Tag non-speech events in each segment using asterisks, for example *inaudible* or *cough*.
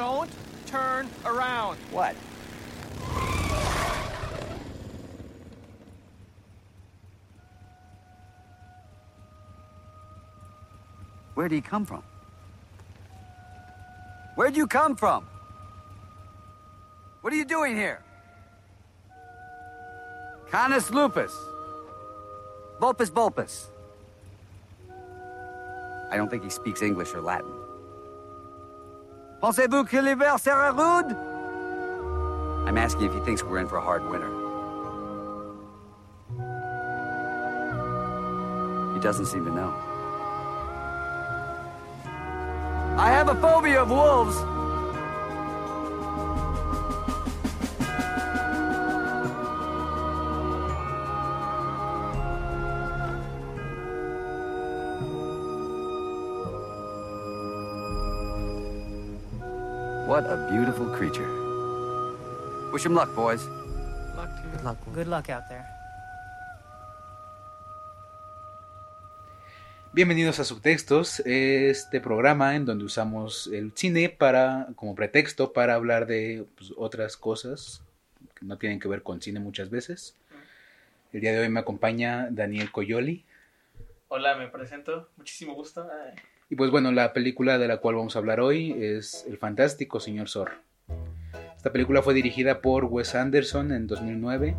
Don't turn around. What? Where'd he come from? Where'd you come from? What are you doing here? Canis lupus. Vulpus vulpus. I don't think he speaks English or Latin. Pensez-vous que l'hiver sera rude? I'm asking if he thinks we're in for a hard winter. He doesn't seem to know. I have a phobia of wolves. What a beautiful creature. Wish him luck, boys. Good luck. Good luck out there. Bienvenidos a Subtextos, este programa en donde usamos el cine para como pretexto para hablar de pues, otras cosas que no tienen que ver con cine muchas veces. El día de hoy me acompaña Daniel Coyoli. Hola, me presento. Muchísimo gusto. Ay. Y pues bueno, la película de la cual vamos a hablar hoy es El fantástico señor Zorro. Esta película fue dirigida por Wes Anderson en 2009,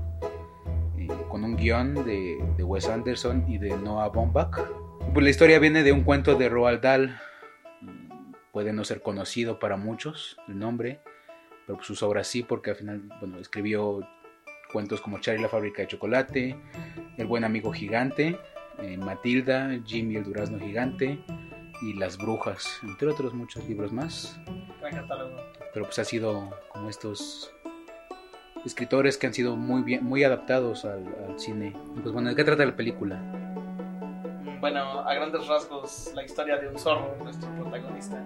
eh, con un guion de, Wes Anderson y de Noah Baumbach. Pues la historia viene de un cuento de Roald Dahl. Mm, Puede no ser conocido para muchos el nombre, pero pues sus obras sí, porque al final bueno, escribió cuentos como Charlie la fábrica de chocolate, El buen amigo gigante, eh, Matilda, Jimmy el durazno gigante y Las brujas, entre otros muchos libros más. Pero pues ha sido como estos escritores que han sido muy bien, muy adaptados al, al cine. Pues bueno, ¿de qué trata la película? Mm, Bueno, a grandes rasgos, la historia de un zorro, nuestro protagonista,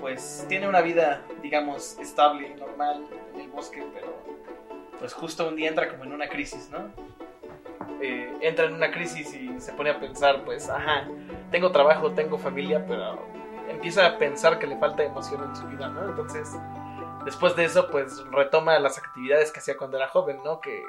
pues tiene una vida, digamos, estable y normal en el bosque, pero pues justo un día entra como en una crisis, ¿no? Eh, entra en una crisis y se pone a pensar, pues, ajá, tengo trabajo, tengo familia, pero empieza a pensar que le falta emoción en su vida, ¿no? Entonces, después de eso, pues retoma las actividades que hacía cuando era joven, ¿no? Que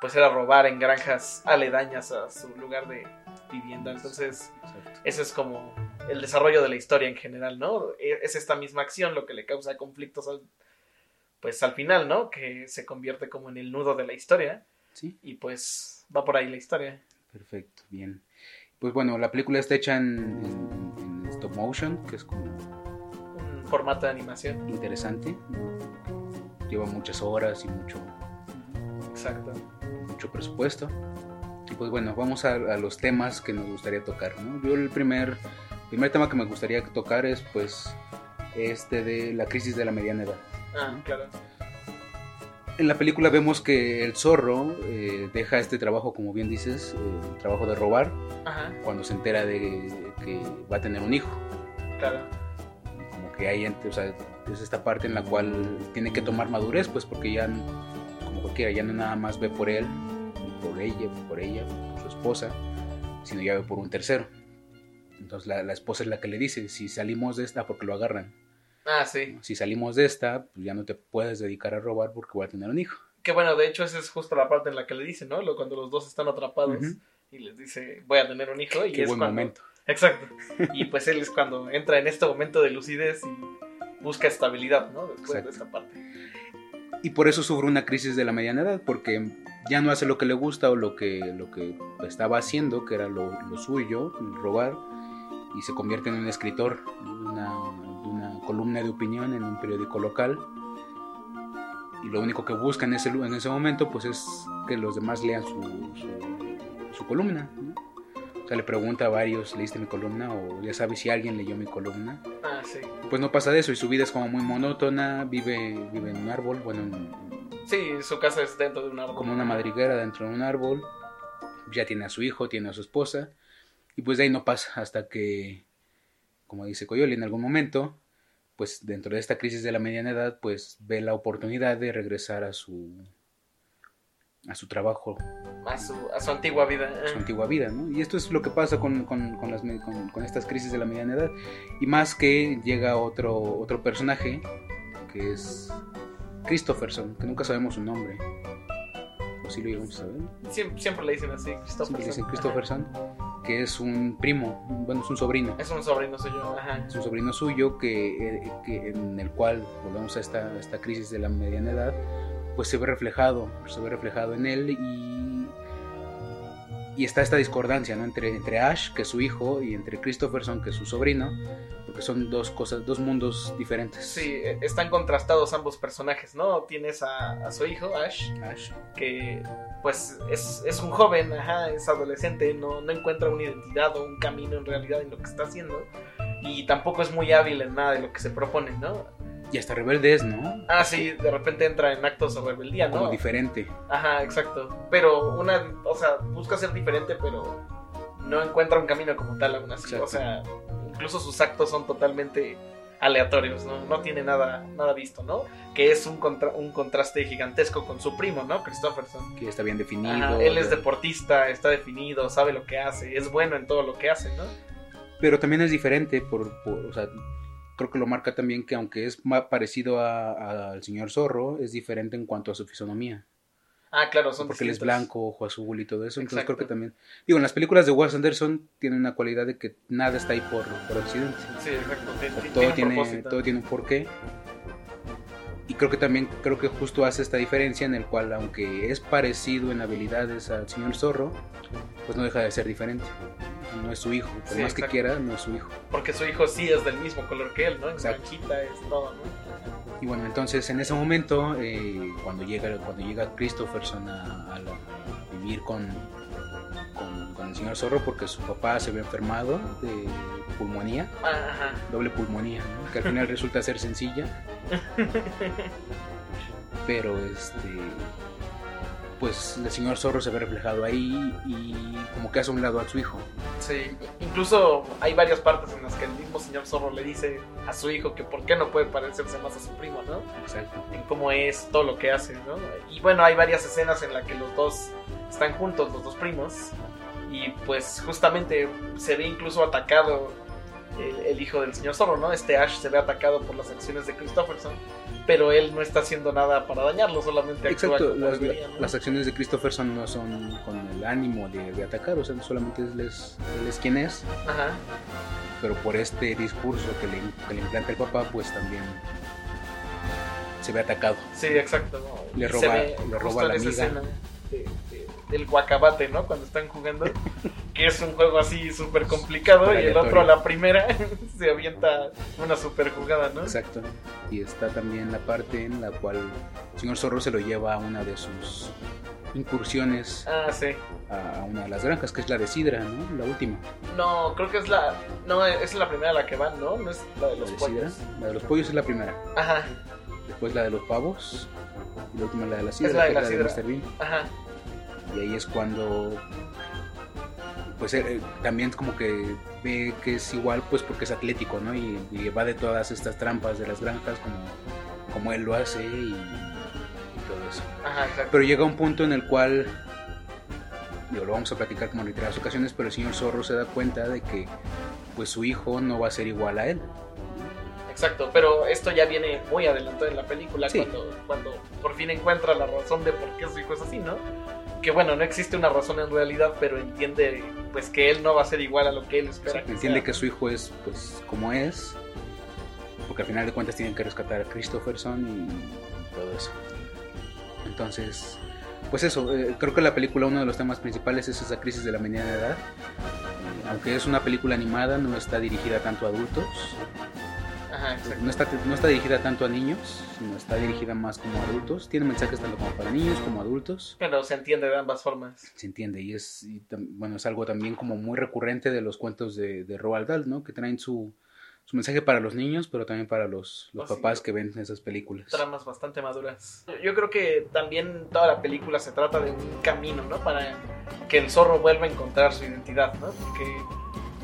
pues era robar en granjas aledañas a su lugar de vivienda. Entonces, Exacto. ese es como el desarrollo de la historia en general, ¿no? E- Es esta misma acción lo que le causa conflictos al, pues al final, ¿no? Que se convierte como en el nudo de la historia Sí, y pues va por ahí la historia. perfecto, bien. Pues bueno, la película está hecha en, en- en stop motion, que es como Un formato de animación. interesante. Lleva muchas horas y mucho, Exacto. mucho presupuesto. Y pues bueno, vamos a, a los temas que nos gustaría tocar, ¿no? Yo el primer, primer tema que me gustaría tocar es pues este de la crisis de la mediana edad. Ah, claro. En la película vemos que el zorro eh, deja este trabajo, como bien dices, eh, el trabajo de robar, Ajá, cuando se entera de que va a tener un hijo. claro. Como que hay, o sea, es esta parte en la cual tiene que tomar madurez, pues porque ya, como cualquiera, ya no nada más ve por él, ni por ella, por ella, por su esposa, sino ya ve por un tercero. Entonces la, la esposa es la que le dice, si salimos de esta, porque lo agarran, Ah, sí. si salimos de esta, pues ya no te puedes dedicar a robar porque voy a tener un hijo. Que bueno, de hecho esa es justo la parte en la que le dice, ¿no? Cuando los dos están atrapados y les dice, voy a tener un hijo. Y Qué es buen cuando... momento. Exacto. *laughs* Y pues él es cuando entra en este momento de lucidez y busca estabilidad, ¿no? Después Exacto. de esta parte. Y por eso sufre una crisis de la mediana edad, porque ya no hace lo que le gusta o lo que, lo que estaba haciendo, que era lo, lo suyo, robar, y se convierte en un escritor una columna de opinión en un periódico local. Y lo único que busca en ese, en ese momento pues es que los demás lean su, su, su columna. ¿no? O sea, le pregunta a varios, ¿leíste mi columna? O ya sabes si alguien leyó mi columna. Ah, sí. Pues no pasa de eso y su vida es como muy monótona, vive, vive en un árbol, bueno, en- Sí, su casa es dentro de un árbol. como una madriguera dentro de un árbol. Ya tiene a su hijo, tiene a su esposa. Y pues de ahí no pasa hasta que, como dice Coyoli, en algún momento, pues dentro de esta crisis de la mediana edad, pues ve la oportunidad de regresar a su a su trabajo, A su, a su antigua vida. a su antigua vida, ¿no? Y esto es lo que pasa con, con- con las estas crisis de la mediana edad. Y más que llega otro, otro personaje, que es Christopherson, que nunca sabemos su nombre. O sí lo llegamos a saber. Siempre, siempre le dicen así, Siempre Christopher. le dicen Christopherson, que es un primo, bueno, es un sobrino. Es un sobrino suyo, ajá. Es un sobrino suyo que, eh, que en el cual, volvemos a esta, a esta crisis de la mediana edad, pues se ve reflejado, se ve reflejado en él y, y está esta discordancia ¿no? entre, entre Ash, que es su hijo, y entre Christopherson, que es su sobrino, porque son dos cosas, dos mundos diferentes. Sí, eh, están contrastados ambos personajes, ¿no? Tienes a, a su hijo, Ash, Ash, que pues es, es un joven, ajá, es adolescente, no, no encuentra una identidad o un camino en realidad en lo que está haciendo. Y tampoco es muy hábil en nada de lo que se propone, ¿no? y hasta rebelde es, ¿no? Ah, sí, de repente entra en actos de rebeldía, ¿no? Como diferente. Ajá, exacto. Pero una, o sea, busca ser diferente, pero no encuentra un camino como tal aún así. Exacto. O sea, incluso sus actos son totalmente aleatorios, ¿no? No tiene nada, nada visto, ¿no? Que es un, contra- un contraste gigantesco con su primo, ¿no? Christopherson. que está bien definido. Ajá, él es deportista, está definido, sabe lo que hace, es bueno en todo lo que hace, ¿no? Pero también es diferente, por, por- o sea, creo que lo marca también que aunque es más parecido a- a- al señor Zorro, es diferente en cuanto a su fisonomía. Ah, claro, son porque él es distintos. blanco, ojo azul y todo eso. Entonces Exacto. creo que también. Digo, en las películas de Wes Anderson tiene una cualidad de que nada está ahí por, por accidente. Sí, exacto. O sea, todo, tiene, todo tiene un porqué. Y creo que también, creo que justo hace esta diferencia en el cual, aunque es parecido en habilidades al señor Zorro, pues no deja de ser diferente. No es su hijo. Por Sí, más que quiera, no es su hijo. Porque su hijo sí es del mismo color que él, ¿no? Manchita es todo, ¿no? Y bueno, entonces en ese momento, eh, cuando llega cuando llega Christopherson a, a la- a vivir con, con, el señor Zorro, porque su papá se ve enfermado de pulmonía, Ah, Ajá. doble pulmonía, ¿no? que al final *laughs* resulta ser sencilla, pero este pues el señor Zorro se ve reflejado ahí y como que hace un lado a su hijo. Sí, incluso hay varias partes en las que el mismo señor Zorro le dice a su hijo que por qué no puede parecerse más a su primo, ¿no? Exacto. En cómo es todo lo que hace, ¿no? Y bueno, hay varias escenas en las que los dos están juntos, los dos primos, y pues justamente se ve incluso atacado el, el hijo del señor Zorro, ¿no? Este Ash se ve atacado por las acciones de Christopherson, pero él no está haciendo nada para dañarlo, solamente actúa Exacto, como las, debería, ¿no? las acciones de Christopherson no son con el ánimo de, de atacar, o sea, solamente él es, él es quien es, Ajá. pero por este discurso que le, que le implanta el papá, pues también se ve atacado. Sí, exacto. ¿no? Le roba- le roba la esa amiga. escena de- de- del guacabate, ¿no? Cuando están jugando, que es un juego así súper complicado y el otro a la primera *laughs* se avienta una super jugada, ¿no? Exacto. Y está también la parte en la cual el señor Zorro se lo lleva a una de sus incursiones Ah, sí. a una de las granjas, que es la de Sidra, ¿no? La última. No, creo que es la. No, es la primera a la que van, ¿no? No es la de La los de pollos. Sidra. La de los pollos es la primera. Ajá, Después la de los pavos. Y la última la de la sidra, la de la es sidra. Mr. Bean. ajá. Y ahí es cuando pues eh, eh, también como que ve que es igual pues porque es atlético, ¿no? Y, y va de todas estas trampas de las granjas como, como él lo hace y, y todo eso. Ajá. Pero llega un punto en el cual, digo, lo vamos a platicar como en reiteradas ocasiones, pero el señor Zorro se da cuenta de que pues su hijo no va a ser igual a él. Exacto, pero esto ya viene muy adelantado en la película Sí. cuando, cuando por fin encuentra la razón de por qué su hijo es así, ¿no? Que bueno, no existe una razón en realidad, pero entiende pues que él no va a ser igual a lo que él espera. que Entiende sea, que su hijo es pues como es, porque al final de cuentas tienen que rescatar a Christopherson y todo eso. Entonces, pues eso, eh, creo que la película uno de los temas principales es esa crisis de la mediana edad. Aunque es una película animada, no está dirigida tanto a adultos, Ajá, no está, no está dirigida tanto a niños, sino está dirigida más como a adultos. Tiene mensajes tanto como para niños como adultos. Pero se entiende de ambas formas. Se entiende y es, y bueno, es algo también como muy recurrente de los cuentos de, de Roald Dahl, ¿no? Que traen su, su mensaje para los niños, pero también para los, los Oh, sí. papás que ven esas películas. Tramas bastante maduras. Yo creo que también toda la película se trata de un camino, ¿no? Para que el zorro vuelva a encontrar su identidad, ¿no? Porque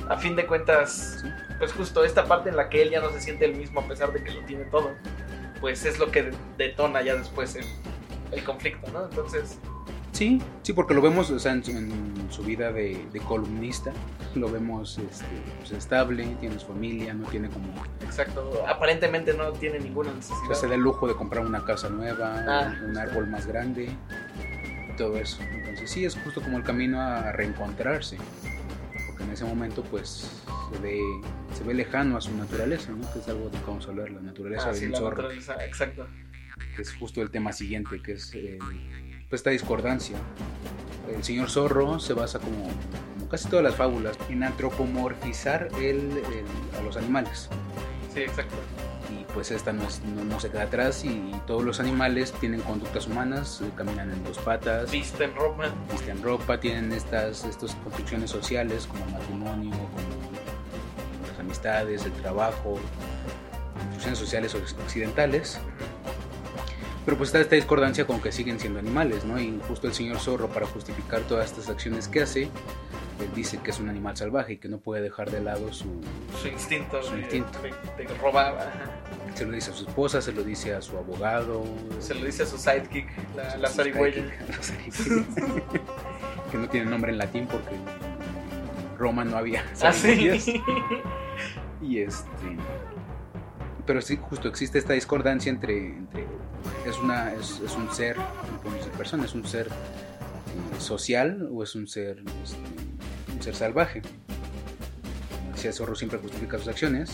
a fin de cuentas, Sí. Pues justo esta parte en la que él ya no se siente el mismo a pesar de que lo tiene todo, pues es lo que detona ya después el, el conflicto, ¿no? Entonces, Sí, Sí, porque lo vemos o sea, en, su- en su vida de, de columnista, lo vemos este, pues, estable, tiene su familia, no tiene como... Exacto. Aparentemente no tiene ninguna O necesidad. sea, se da el lujo de comprar una casa nueva, Ah, un árbol más grande, y todo eso. Entonces sí, es justo como el camino a reencontrarse, en ese momento pues se ve, se ve lejano a su naturaleza, ¿no? que es algo de hablar, la naturaleza Ah, sí, del la zorro, naturaleza, exacto. es justo el tema siguiente, que es eh, pues, esta discordancia. El señor zorro se basa como, como casi todas las fábulas en antropomorfizar el- el- a los animales. Sí, exacto. y pues esta no, es- no, no se queda atrás y, todos los animales tienen conductas humanas, eh, caminan en dos patas, Visten ropa. visten ropa, tienen estas, estas construcciones sociales como el matrimonio, como las amistades, el trabajo, construcciones sociales oc- occidentales. Pero pues está esta discordancia con que siguen siendo animales, ¿no? Y justo el señor zorro para justificar todas estas acciones que hace, él dice que es un animal salvaje y que no puede dejar de lado su, Su instinto, Su de, instinto. de- de robar. se lo dice a su esposa, se lo dice a su abogado, Se lo dice a su sidekick, la, la zarigüeya. *laughs* que no tiene nombre en latín porque en Roma no había Ah, zarigüeyas. sí. Y este. Pero sí, justo existe esta discordancia entre. entre es, una, es, es un ser, no podemos decir persona, es un ser eh, social o es un ser, este, un ser salvaje. Decía Zorro siempre justifica sus acciones,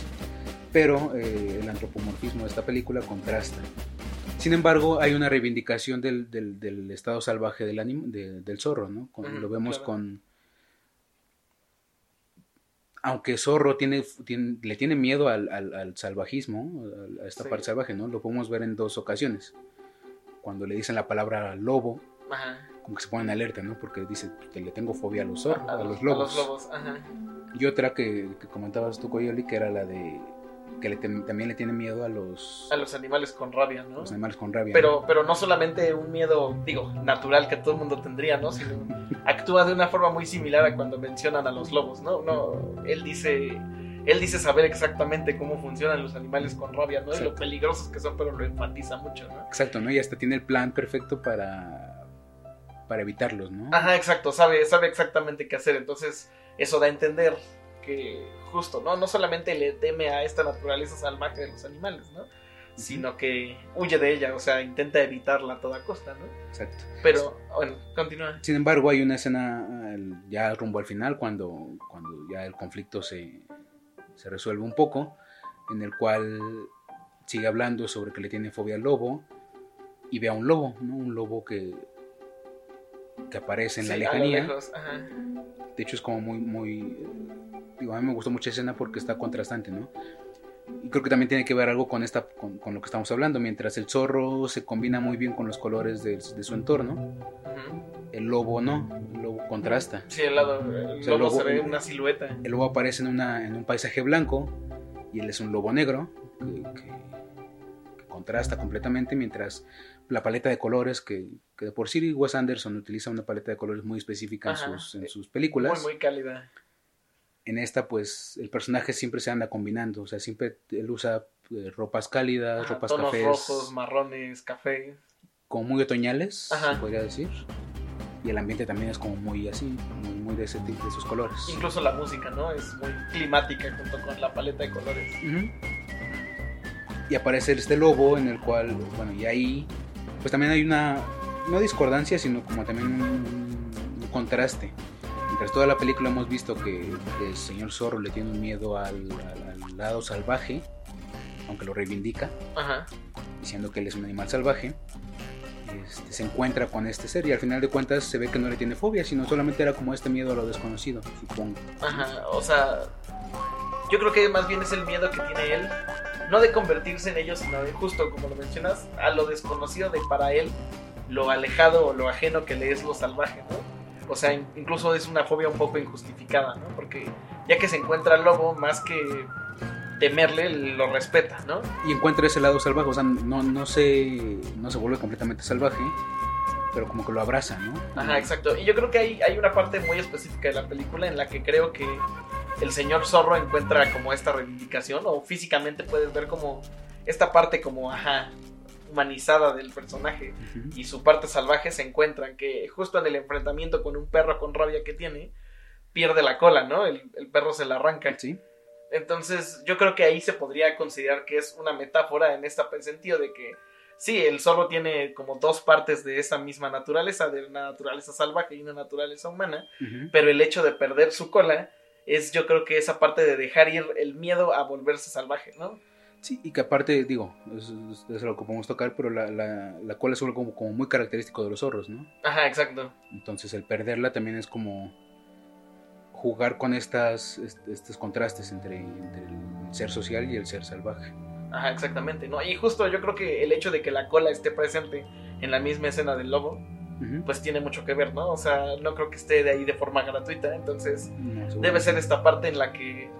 pero eh, el antropomorfismo de esta película contrasta. Sin embargo, hay una reivindicación del, del- del estado salvaje del, anim- de- del zorro, ¿no? Con- lo vemos claro. con... Aunque Zorro tiene, tiene- le tiene miedo al, al- al salvajismo, a- a esta Sí. parte salvaje, ¿no? Lo podemos ver en dos ocasiones. Cuando le dicen la palabra lobo, Ajá. como que se ponen alerta, ¿no? Porque dice que le tengo fobia a los, zorros, a, los A lobos. los lobos, ajá. Y otra que, que comentabas tú, Coyoli, que era la de que le tem- también le tiene miedo a los, A los animales con rabia, ¿no? los animales con rabia. Pero, pero no solamente un miedo, digo, natural que todo el mundo tendría, ¿no? Sino *laughs* actúa de una forma muy similar a cuando mencionan a los lobos, ¿no? No, él dice, él dice saber exactamente cómo funcionan los animales con rabia, ¿no? Y lo peligrosos que son, pero lo enfatiza mucho, ¿no? Exacto, ¿no? Y hasta tiene el plan perfecto para, para evitarlos, ¿no? Ajá, exacto, sabe, sabe exactamente qué hacer. Entonces, eso da a entender que justo, ¿no? No solamente le teme a esta naturaleza salvaje de los animales, ¿no? Sino que huye de ella, o sea, intenta evitarla a toda costa, ¿no? Exacto. Pero, bueno, continúa. Sin embargo, hay una escena ya rumbo al final, cuando, cuando ya el conflicto se, se resuelve un poco, en el cual sigue hablando sobre que le tiene fobia al lobo y ve a un lobo, ¿no? Un lobo que, que aparece en la Sí, a lo lejanía. lejos, ajá. De hecho, es como muy, muy. Digo, a mí me gustó mucho esa escena porque está contrastante, ¿no? Y creo que también tiene que ver algo con, esta, con, con lo que estamos hablando. Mientras el zorro se combina muy bien con los colores de, de su entorno, Ujú. el lobo no. El lobo contrasta. Sí, el lado, el O sea, el lobo lobo- se ve una silueta. El lobo aparece en, una, en un paisaje blanco y él es un lobo negro que- que contrasta completamente. Mientras la paleta de colores, que, que de por sí Wes Anderson utiliza una paleta de colores muy específica en sus, en sus películas. Muy, muy cálida. en esta pues el personaje siempre se anda combinando, o sea, siempre él usa eh, ropas cálidas, Ajá, ropas tonos cafés, rojos, marrones, café. como muy otoñales, Ajá. se podría decir. Y el ambiente también es como muy así, muy, muy de, ese, tipo- de esos colores. Incluso la música, ¿no? Es muy climática junto con la paleta de colores. Ujú. Y aparece este lobo en el cual, bueno, y ahí pues también hay una, no discordancia, sino como también un, un contraste. Mientras toda la película hemos visto que, el señor zorro le tiene un miedo al, al- al lado salvaje, aunque lo reivindica, Ajá. diciendo que él es un animal salvaje, este, se encuentra con este ser y al final de cuentas se ve que no le tiene fobia, sino solamente era como este miedo a lo desconocido, supongo. Ajá. O sea, yo creo que más bien es el miedo que tiene él. No de convertirse en ellos, sino de justo, como lo mencionas, a lo desconocido de para él, lo alejado o lo ajeno que le es lo salvaje, ¿no? O sea, in- incluso es una fobia un poco injustificada, ¿no? Porque ya que se encuentra al lobo, más que temerle, lo respeta, ¿no? y encuentra ese lado salvaje, o sea, no, no, se, no se vuelve completamente salvaje, pero como que lo abraza, ¿no? Ajá, exacto. Y yo creo que hay, hay una parte muy específica de la película en la que creo que el señor zorro encuentra como esta reivindicación o físicamente puedes ver como esta parte como, ajá, humanizada del personaje y su parte salvaje se encuentran que justo en el enfrentamiento con un perro con rabia que tiene, pierde la cola, ¿no? El, el perro se la arranca. Sí, Entonces, yo creo que ahí se podría considerar que es una metáfora en este sentido de que sí, el zorro tiene como dos partes de esa misma naturaleza, de una naturaleza salvaje y una naturaleza humana, pero el hecho de perder su cola es yo creo que esa parte de dejar ir el miedo a volverse salvaje, ¿no? Sí, y que aparte, digo, es, es- algo que podemos tocar, pero la, la, la cola es algo como, como muy característico de los zorros, ¿no? Ajá, exacto. Entonces el perderla también es como jugar con estas, est- estos contrastes entre, entre el ser social y el ser salvaje. Ajá, exactamente, ¿no? Y justo yo creo que el hecho de que la cola esté presente en la misma escena del lobo, Pues tiene mucho que ver, ¿no? O sea, no creo que esté de ahí de forma gratuita, entonces No, debe ser esta parte en la que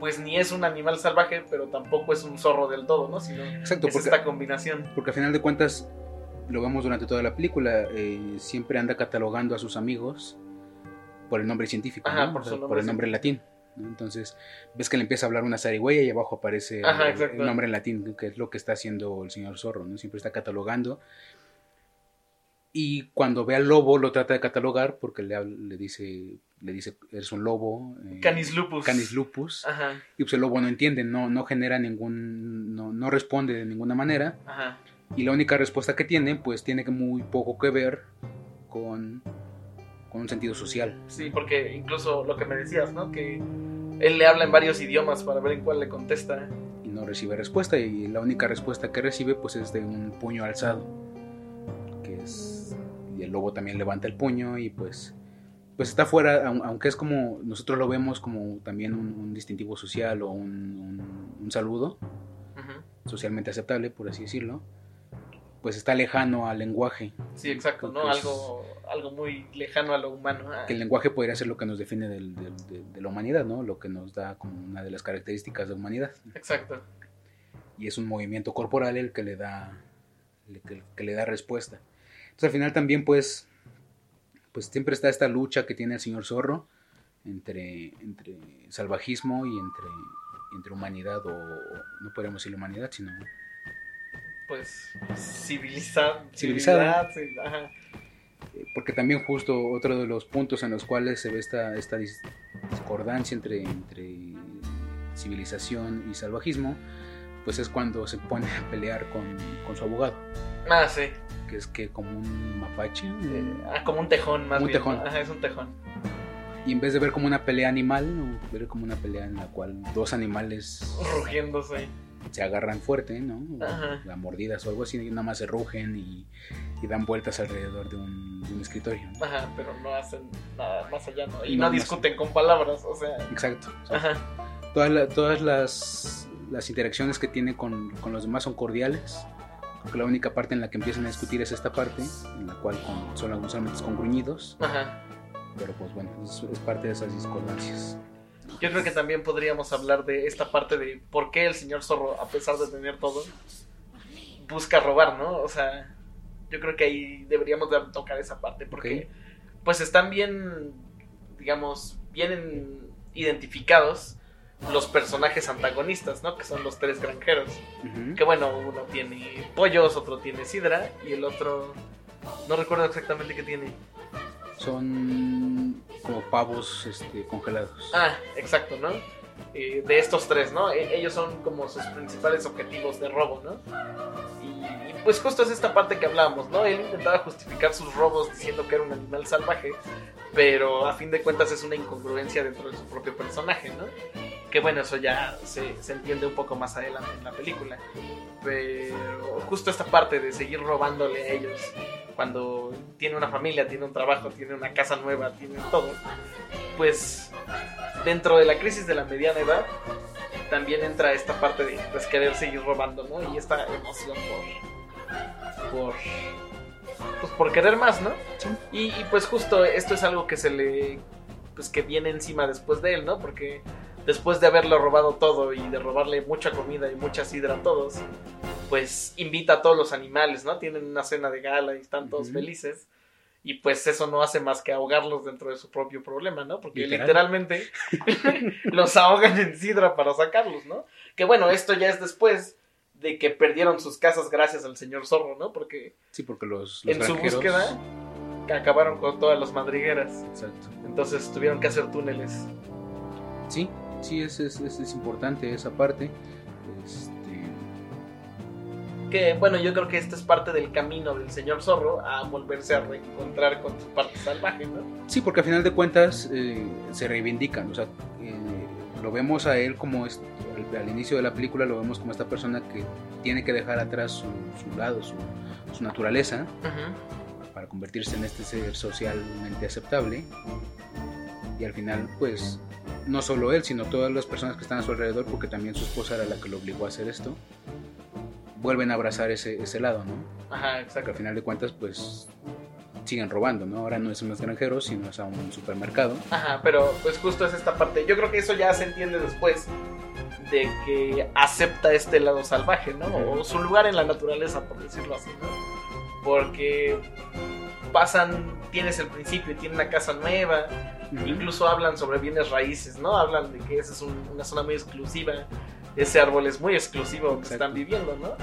pues ni es un animal salvaje, pero tampoco es un zorro del todo, ¿no? Sino Exacto, es porque, esta combinación. porque al final de cuentas lo vemos durante toda la película, eh, siempre anda catalogando a sus amigos por el nombre científico, Ajá, ¿no? por su el nombre latín. ¿no? Entonces ves que le empieza a hablar una zarigüeya y abajo aparece Ajá, el nombre en latín, que es lo que está haciendo el señor zorro, ¿no? Siempre está catalogando. Y cuando ve al lobo lo trata de catalogar porque le, le dice, le dice, eres un lobo. eh, Canis lupus. Canis lupus. Ajá, Y pues el lobo no entiende, no, no genera ningún, no, no responde de ninguna manera. ajá. Y la única respuesta que tiene, pues tiene que muy poco que ver con, con un sentido social. Sí, porque incluso lo que me decías, ¿no? Que él le habla en varios idiomas para ver en cuál le contesta. Y no recibe respuesta. Y la única respuesta que recibe, pues es de un puño alzado. Que es. Y el lobo también levanta el puño y pues. Pues está fuera, aun- aunque es como. Nosotros lo vemos como también un, un distintivo social o un, un- un saludo. Socialmente aceptable, por así decirlo, pues está lejano al lenguaje. Sí, exacto, ¿no? Pues- Algo, algo muy lejano a lo humano. Ah, Que el lenguaje podría ser lo que nos define del- del- de, de la humanidad, ¿no? Lo que nos da como una de las características de humanidad. Exacto. Y es un movimiento corporal el que le da, que le da respuesta. Entonces al final también pues, pues siempre está esta lucha que tiene el señor Zorro entre, entre salvajismo y entre, entre humanidad, o no podríamos decir humanidad, sino Pues civilizar, Civilizada. ajá. Eh, porque también justo otro de los puntos en los cuales se ve esta, esta dis- discordancia entre, entre civilización y salvajismo, pues es cuando se pone a pelear con, con su abogado, Ah, sí. Que es que como un mapache, Eh, ah, como un tejón más Un bien. tejón. ¿no? Ajá, es un tejón. y en vez de ver como una pelea animal, ver como una pelea en la cual dos animales Rugiéndose. se agarran fuerte, ¿no? Ajá. a mordidas o algo así, y nada más se rugen y, y dan vueltas alrededor de un, de un escritorio. ¿no? Ajá, pero no hacen nada más allá, ¿no? Y No, no, no discuten con palabras, o sea. Exacto. o sea, Ajá. Todas, la- todas las, las interacciones que tiene con, con los demás son cordiales. Creo que la única parte en la que empiezan a discutir es esta parte, en la cual con, son, solamente con gruñidos. Ajá. Pero pues bueno, es, es parte de esas discordancias. Yo creo que también podríamos hablar de esta parte de por qué el señor zorro, a pesar de tener todo, busca robar, ¿no? O sea, yo creo que ahí deberíamos de tocar esa parte, porque pues están bien, digamos, bien identificados los personajes antagonistas, ¿no? Que son los tres granjeros. Que bueno, uno tiene pollos, otro tiene sidra y el otro no recuerdo exactamente qué tiene. Son como pavos este, congelados. Ah, exacto, ¿no? Eh, de estos tres, ¿no? E- ellos son como sus principales objetivos de robo, ¿no? Y, y, pues justo es esta parte que hablábamos, ¿no? Él intentaba justificar sus robos diciendo que era un animal salvaje, pero a fin de cuentas es una incongruencia dentro de su propio personaje, ¿no? Que bueno, eso ya se, se entiende un poco más adelante en la película. Pero justo esta parte de seguir robándole a ellos cuando tiene una familia, tiene un trabajo, tiene una casa nueva, tiene todo, pues dentro de la crisis de la mediana edad también entra esta parte de pues, querer seguir robando, ¿no? Y esta emoción por por pues por querer más, ¿no? Y, y, pues justo esto es algo que se le pues que viene encima después de él, ¿no? Porque después de haberlo robado todo y de robarle mucha comida y mucha sidra a todos, pues invita a todos los animales, ¿no? Tienen una cena de gala y están todos felices. Y pues eso no hace más que ahogarlos dentro de su propio problema, ¿no? Porque Literal. literalmente *laughs* los ahogan en sidra para sacarlos, ¿no? Que bueno, esto ya es después de que perdieron sus casas gracias al señor zorro, ¿no? Porque Sí, porque los, los en su búsqueda acabaron con todas las madrigueras. Exacto. Entonces tuvieron que hacer túneles. Sí, sí, es, es, es- es importante esa parte. Este, Que bueno, yo creo que esta es parte del camino del señor zorro a volverse a reencontrar con su parte salvaje, ¿no? Sí, porque al final de cuentas eh, se reivindican. O sea, eh, lo vemos a él como es, al, al inicio de la película, lo vemos como esta persona que tiene que dejar atrás su, su lado, su, su naturaleza, para convertirse en este ser socialmente aceptable. Y al final, pues, no solo él, sino todas las personas que están a su alrededor, porque también su esposa era la que lo obligó a hacer esto, vuelven a abrazar ese, ese lado, ¿no? Ajá, exacto. al final de cuentas, pues, siguen robando, ¿no? Ahora no es a un extranjero, sino es a un supermercado. Ajá, pero pues justo es esta parte. Yo creo que eso ya se entiende después de que acepta este lado salvaje, ¿no? O su lugar en la naturaleza, por decirlo así, ¿no? Porque pasan, tienes el principio, tiene una casa nueva, incluso hablan sobre bienes raíces, ¿no? Hablan de que esa es un- una zona muy exclusiva, ese árbol es muy exclusivo que están viviendo, ¿no?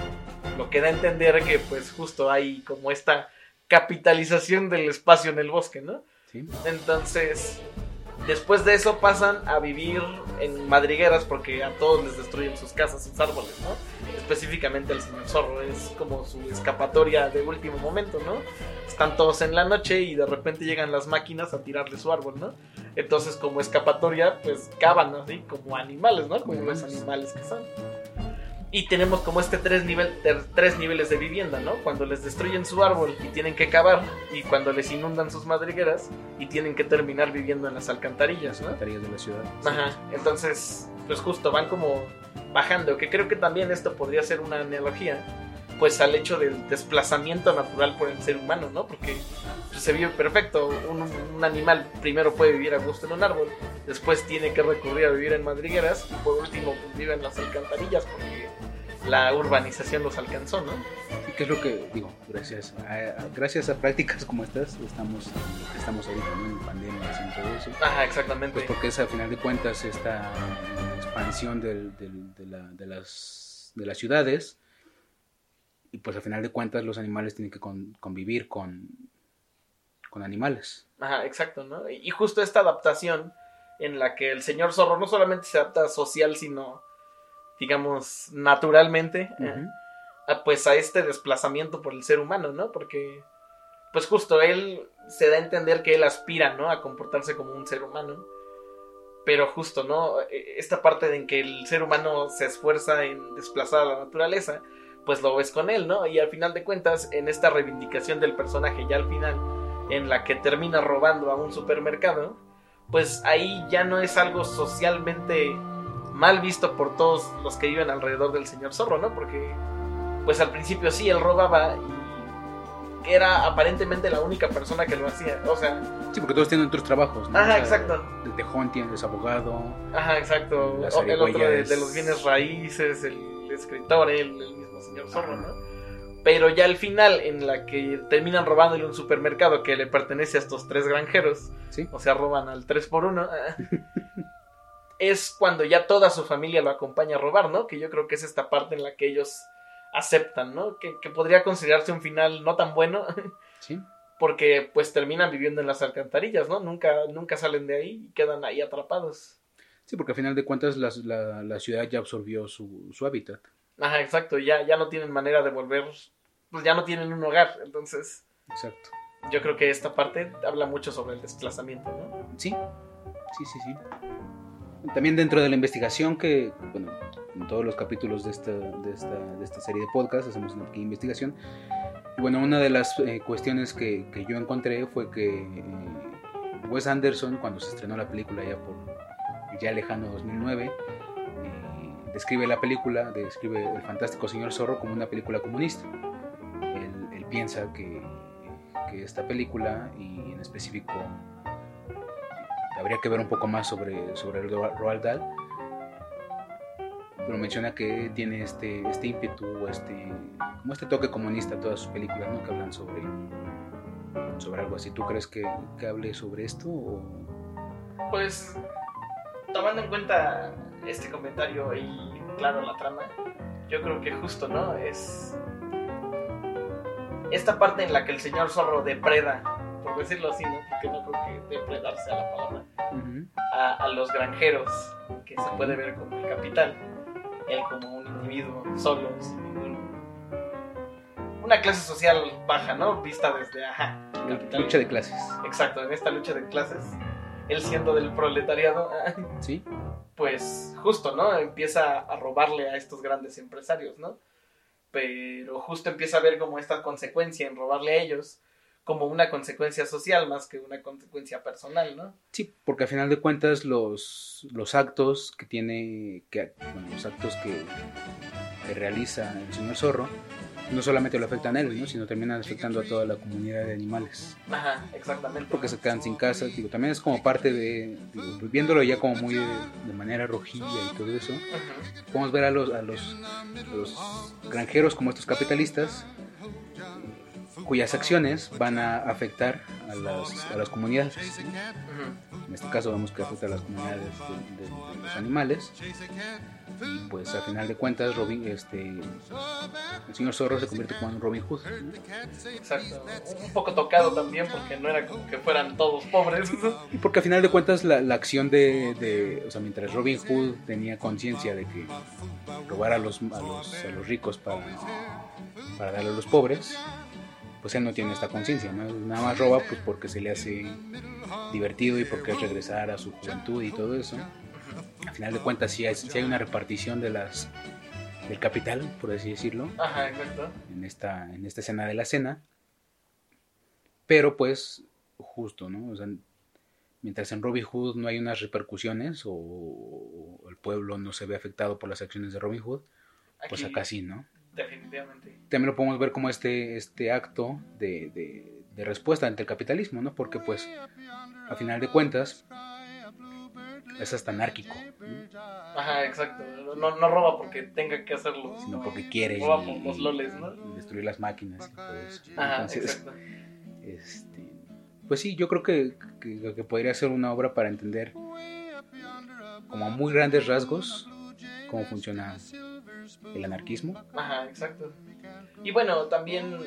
Lo que da a entender que pues justo hay como esta capitalización del espacio en el bosque, ¿no? ¿sí? Entonces, después de eso pasan a vivir en madrigueras porque a todos les destruyen sus casas, sus árboles, ¿no? Específicamente el señor zorro, es como su escapatoria de último momento, ¿no? Están todos en la noche y de repente llegan las máquinas a tirarle su árbol, ¿no? Entonces, como escapatoria, pues cavan así, como animales, ¿no? Como los animales. que son. Y tenemos como este tres, nivel, ter- tres niveles de vivienda, ¿no? Cuando les destruyen su árbol y tienen que cavar, y cuando les inundan sus madrigueras y tienen que terminar viviendo en las alcantarillas, ¿no? Tareas de la ciudad. Ajá, entonces, pues justo van como bajando, que creo que también esto podría ser una analogía, pues al hecho del desplazamiento natural por el ser humano, ¿no? Porque se vive perfecto, un, un animal primero puede vivir a gusto en un árbol, después tiene que recurrir a vivir en madrigueras y por último pues, vive en las alcantarillas porque la urbanización los alcanzó, ¿no? ¿Y qué es lo que digo? Gracias a, gracias a prácticas como estas, estamos, estamos ahorita, ¿no? En pandemias y todo eso. Ajá, exactamente. Pues porque es a final de cuentas esta expansión del- del- de, la- de las, de las ciudades y pues a final de cuentas los animales tienen que con- convivir con, con animales. Ajá, exacto, ¿no? Y justo esta adaptación en la que el señor zorro no solamente se adapta social, sino, digamos, naturalmente, eh, a, pues a este desplazamiento por el ser humano, ¿no? Porque, pues justo él se da a entender que él aspira, ¿no? A comportarse como un ser humano. Pero justo, ¿no? E- Esta parte en que el ser humano se esfuerza en desplazar a la naturaleza, pues lo ves con él, ¿no? Y al final de cuentas, en esta reivindicación del personaje, ya al final, en la que termina robando a un supermercado, pues ahí ya no es algo socialmente mal visto por todos los que viven alrededor del señor zorro, ¿no? Porque pues al principio sí, él robaba y era aparentemente la única persona que lo hacía. O sea, Sí, porque todos tienen otros trabajos. ¿no? Ajá, O sea, exacto. El tejón tiene, es abogado. ajá, exacto. O- el otro de, de los bienes raíces, el escritor, el, el mismo señor zorro, ¿no? Pero ya al final, en la que terminan robándole un supermercado que le pertenece a estos tres granjeros, Sí. o sea, roban al 3 por 1 *laughs* es cuando ya toda su familia lo acompaña a robar, ¿no? Que yo creo que es esta parte en la que ellos aceptan, ¿no? Que, que podría considerarse un final no tan bueno, *laughs* Sí. porque pues terminan viviendo en las alcantarillas, ¿no? Nunca, nunca salen de ahí y quedan ahí atrapados. Sí, porque al final de cuentas las- la, la ciudad ya absorbió su, su hábitat. Ajá, exacto, ya, ya no tienen manera de volver, pues ya no tienen un hogar, entonces Exacto. yo creo que esta parte habla mucho sobre el desplazamiento, ¿no? Sí, sí, sí, sí. También dentro de la investigación que, bueno, en todos los capítulos de esta, de esta, de esta serie de podcast hacemos una pequeña investigación. Y bueno, una de las eh, cuestiones que, que yo encontré fue que eh, Wes Anderson, cuando se estrenó la película ya por ya lejano 2009, eh, describe la película, describe El Fantástico Señor Zorro como una película comunista. Él, él piensa que, que esta película, y en específico habría que ver un poco más sobre, sobre el Ro- Roald Dahl, pero menciona que tiene este, este ímpetu, este, como este toque comunista a todas sus películas, ¿no? que hablan sobre, sobre algo así. ¿Tú crees que, que hable sobre esto? O... Pues, tomando en cuenta este comentario y, claro, la trama, yo creo que justo, ¿no? Es esta parte en la que el señor zorro depreda, por decirlo así, ¿no? Porque no creo que depredar sea la palabra, a, a los granjeros, que se puede ver como el capitán, él como un individuo solo, sin ningún... Una clase social baja, ¿no? Vista desde, ajá. Lucha de clases. Exacto, en esta lucha de clases, él siendo del proletariado, *laughs* ¿Sí? pues justo, ¿no? Empieza a robarle a estos grandes empresarios, ¿no? Pero justo empieza a ver como esta consecuencia en robarle a ellos como una consecuencia social más que una consecuencia personal, ¿no? Sí, porque al final de cuentas los, los actos que tiene, que, bueno, los actos que, que realiza el señor Zorro, no solamente lo afectan a él, ¿no? sino terminan afectando a toda la comunidad de animales. Ajá, exactamente. Porque se quedan sin casa, digo, también es como parte de, digo, pues viéndolo ya como muy de, de manera rojilla y todo eso, podemos ver a los, a los, a los granjeros como estos capitalistas, cuyas acciones van a afectar a las, a las comunidades. ¿no? En este caso vemos que afecta a las comunidades de, de- de los animales. Y pues al final de cuentas Robin, este, el señor Zorro se convierte como en Robin Hood. ¿no? Exacto. Un poco tocado también porque no era como que fueran todos pobres. Y porque al final de cuentas la, la acción de, de- o sea, mientras Robin Hood tenía conciencia de que robar a los, a los, a los ricos para, para darle a los pobres, pues él no tiene esta conciencia, ¿no? Nada más roba pues porque se le hace divertido y porque es regresar a su juventud y todo eso. Al final de cuentas sí hay, sí hay una repartición de las del capital, por así decirlo, Ajá, exacto. en esta, en esta escena de la cena. Pero pues, justo, ¿no? O sea, mientras en Robin Hood no hay unas repercusiones o, o el pueblo no se ve afectado por las acciones de Robin Hood, pues Aquí, acá sí, ¿no? Definitivamente. También lo podemos ver como este, este acto de, de- de respuesta ante el capitalismo, ¿no? Porque pues, a final de cuentas, es hasta anárquico, ¿no? Ajá, exacto. No, no roba porque tenga que hacerlo. sino porque quiere Roba y- por los loles, ¿no? y destruir las máquinas y todo eso. Ajá, Entonces, exacto. Este, pues sí, yo creo que, que- que podría ser una obra para entender como a muy grandes rasgos cómo funciona el anarquismo. Ajá, exacto. Y bueno, también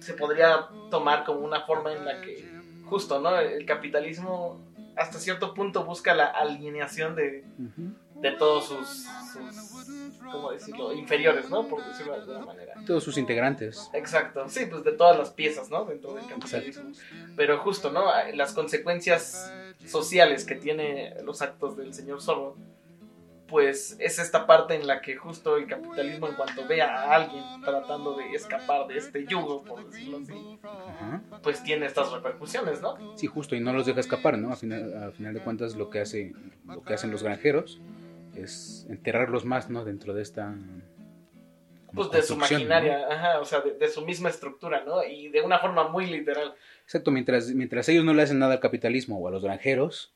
se podría tomar como una forma en la que, justo, ¿no? El capitalismo hasta cierto punto busca la alineación de, de todos sus, sus, ¿cómo decirlo? Inferiores, ¿no? Por decirlo de alguna manera. Todos sus integrantes. Exacto, sí, pues de todas las piezas, ¿no? Dentro del capitalismo. Pero justo, ¿no? Las consecuencias sociales que tiene los actos del señor Zorro, pues es esta parte en la que justo el capitalismo en cuanto ve a alguien tratando de escapar de este yugo, por decirlo así, Ajá. pues tiene estas repercusiones, ¿no? Sí, justo, y no los deja escapar, ¿no? A final, a final de cuentas lo que, hace, lo que hacen los granjeros es enterrarlos más, ¿no? Dentro de esta... Pues de su maquinaria, ajá, o sea, de, de su misma estructura, ¿no? Y de una forma muy literal. Exacto, mientras, mientras ellos no le hacen nada al capitalismo o a los granjeros,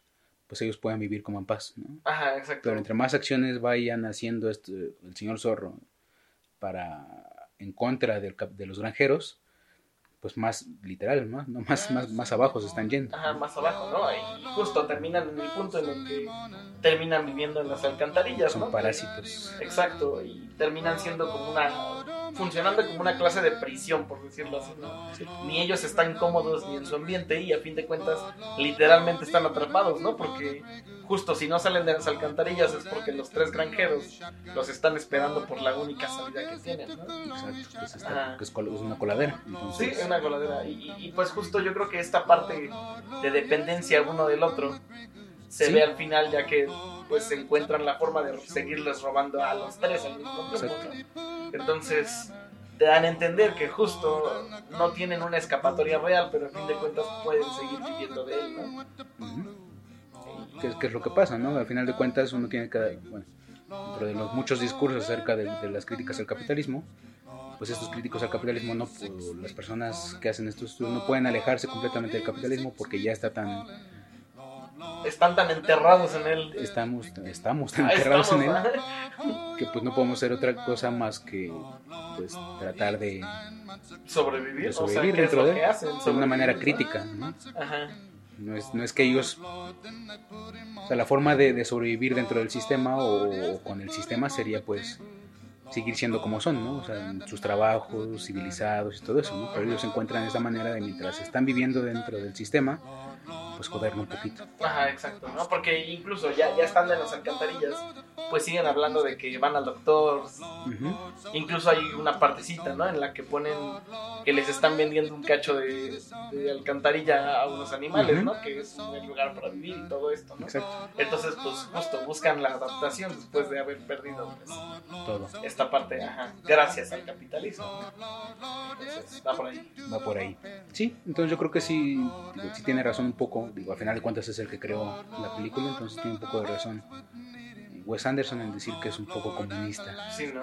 pues ellos pueden vivir como en paz, ¿no? Ajá, exacto. Pero entre más acciones vayan haciendo este, el señor Zorro para en contra del de los granjeros, pues más literal, ¿no? No, más, más, más abajo se están yendo. Ajá, más abajo, ¿no? Y justo terminan en el punto en el que terminan viviendo en las alcantarillas, ¿no? Son parásitos. Exacto, y terminan siendo como una. Funcionando como una clase de prisión, por decirlo así, ¿no? Ni ellos están cómodos ni en su ambiente y a fin de cuentas, literalmente están atrapados, ¿no? Porque justo si no salen de las alcantarillas es porque los tres granjeros los están esperando por la única salida que tienen, ¿no? Exacto, que es, esta- Ajá. que es una coladera. Sí, Entonces, es una coladera. Y, y- y, pues justo yo creo que esta parte de dependencia uno del otro se Sí. ve al final ya que pues se encuentran la forma de seguirles robando a los tres al mismo tiempo. Entonces te dan a entender que justo no tienen una escapatoria real, pero a fin de cuentas pueden seguir viviendo de él, ¿no? ¿Qué, es- qué es lo que pasa, no? Al final de cuentas uno tiene que, bueno, dentro de los muchos discursos acerca de, de las críticas al capitalismo, pues estos críticos al capitalismo, no, pues, las personas que hacen estos estudios no pueden alejarse completamente del capitalismo porque ya está tan, Están tan enterrados en él. estamos, estamos tan enterrados en él *laughs* que pues no podemos hacer otra cosa más que pues tratar de, sobrevivir, de o sea, sobrevivir ¿qué es dentro de, hacen? de una manera crítica, ¿no? Ajá. No es, no es que ellos... O sea, la forma de, de sobrevivir dentro del sistema o, o con el sistema sería pues seguir siendo como son, ¿no? O sea, en sus trabajos, civilizados y todo eso, ¿no? Pero ellos encuentran esa manera de mientras están viviendo dentro del sistema, pues joderlo un poquito. Ajá, exacto, ¿no? Porque incluso ya, ya estando en las alcantarillas, pues siguen hablando de que van al doctor. Ujú. Incluso hay una partecita, ¿no? En la que ponen que les están vendiendo un cacho de, de alcantarilla a unos animales, Ujú. ¿no? Que es el lugar para vivir y todo esto, ¿no? Exacto, Entonces, pues justo buscan la adaptación después de haber perdido pues, todo esta parte, ajá, gracias al capitalismo. Entonces, va por ahí. va por ahí. Sí, entonces yo creo que sí, sí tiene razón un poco, digo, al final de cuentas es el que creó la película, entonces tiene un poco de razón Wes Anderson en decir que es un poco comunista. Sí, ¿no?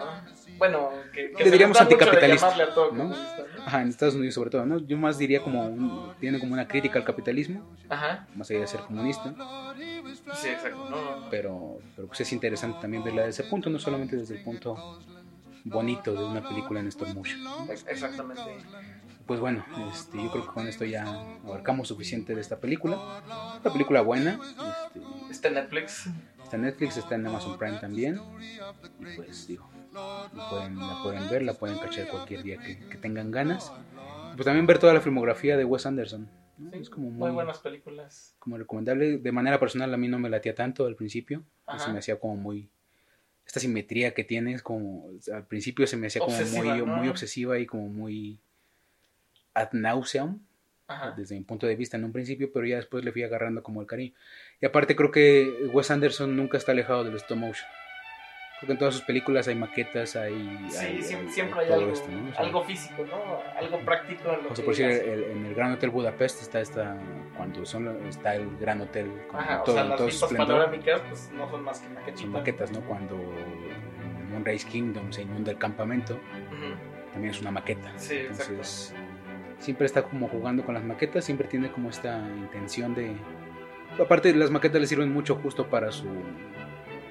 Bueno, que, que Le diríamos gusta mucho de anticapitalista, llamarle a todo ¿no? comunista, ¿no? Ajá, en Estados Unidos sobre todo, ¿no? Yo más diría como un, tiene como una crítica al capitalismo, Ajá, más allá de ser comunista, sí, exacto. No, no, no. pero, pero pues es interesante también verla desde ese punto, no solamente desde el punto bonito de una película en stop motion. Exactamente. Pues bueno, este, yo creo que con esto ya abarcamos suficiente de esta película. Una película buena, este, Está en Netflix. está en Netflix, está en Amazon Prime también. Y pues digo, la pueden, la pueden ver, la pueden cachar cualquier día que, que tengan ganas. Pues también ver toda la filmografía de Wes Anderson. ¿no? Sí, Es como muy muy, buenas películas. como recomendable. De manera personal a mí no me latía tanto al principio. Ajá. Se me hacía como muy... Esta simetría que tienes, como al principio se me hacía como Obsesiva, muy, ¿no? muy obsesiva y como muy ad nauseam Ajá. desde mi punto de vista en un principio, pero ya después le fui agarrando como el cariño. Y aparte creo que Wes Anderson nunca está alejado del stop motion. Creo que en todas sus películas hay maquetas, hay... Sí, hay- siempre, hay siempre hay todo algo, esto, ¿no? O sea, algo físico, ¿no? Algo práctico en lo o sea, por decir, el- en el Gran Hotel Budapest está esta, cuando son, está el Gran Hotel con Ajá, o todo, sea, en las vistas panorámicas pues no son más que maquetitas. Son maquetas, ¿no? Cuando en Moonrise Kingdom se inunda el campamento, también es una maqueta. Sí, exacto. Entonces, siempre está como jugando con las maquetas, siempre tiene como esta intención de... Aparte, las maquetas le sirven mucho justo para su,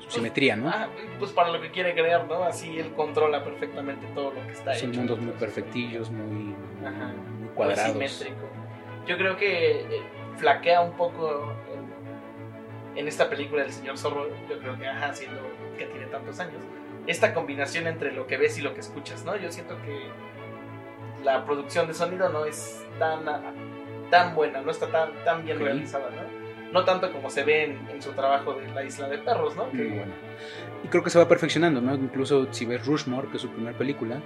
su simetría, ¿no? Ah, pues para lo que quiere crear, ¿no? Así él controla perfectamente todo lo que está Son hecho. mundos muy perfectillos, muy, Ajá. muy muy cuadrados. simétrico. Yo creo que eh, flaquea un poco en, en esta película del señor Zorro. Yo creo que, ajá, siendo que tiene tantos años. Esta combinación entre lo que ves y lo que escuchas, ¿no? Yo siento que la producción de sonido no es tan, tan buena, no está tan, tan bien realizada, ¿no? No tanto como se ve en, en su trabajo de La Isla de Perros, ¿no? Muy Que, buena. Y creo que se va perfeccionando, ¿no? Incluso si ves Rushmore, que es su primera película,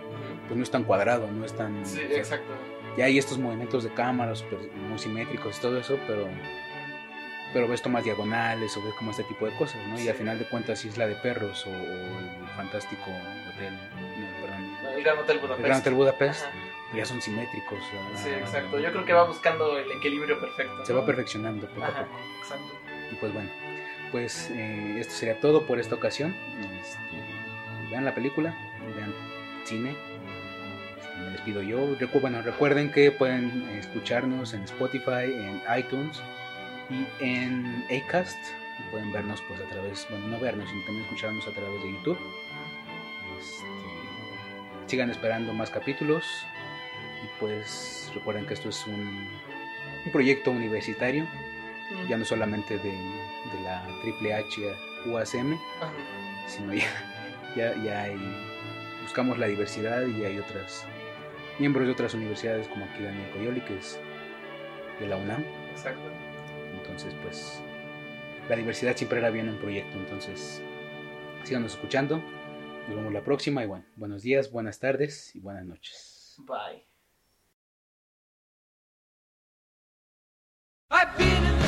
pues no es tan cuadrado, no es tan... Sí, o sea, exacto. ya hay estos movimientos de cámara super, muy simétricos y todo eso, pero pero ves tomas diagonales o ves como este tipo de cosas, ¿no? Y al final de cuentas Isla de Perros o, o el fantástico hotel, no, perdón, El Gran Hotel el Budapest. Gran Hotel Budapest, Ajá. Ya son simétricos. Sí, exacto. Yo creo que va buscando el equilibrio perfecto. Se ¿no? va perfeccionando poco a poco. exacto. Y pues bueno, pues eh, esto sería todo por esta ocasión. Este, vean la película, vean cine. Este, me despido yo. Recu- bueno, recuerden que pueden escucharnos en Spotify, en iTunes y en Acast. Pueden vernos pues a través, bueno, no vernos, sino también escucharnos a través de YouTube. Este, sigan esperando más capítulos. Pues recuerden que esto es un, un proyecto universitario ya no solamente de, de la Triple H UACM, Ajá. sino ya, ya, ya hay, buscamos la diversidad y hay otras miembros de otras universidades como aquí Daniel Coyoli, que es de la UNAM. Exacto. Entonces, pues, la diversidad siempre era bien un proyecto. Entonces, síganos escuchando. Nos vemos la próxima y bueno, buenos días, buenas tardes y buenas noches. Bye. I've been in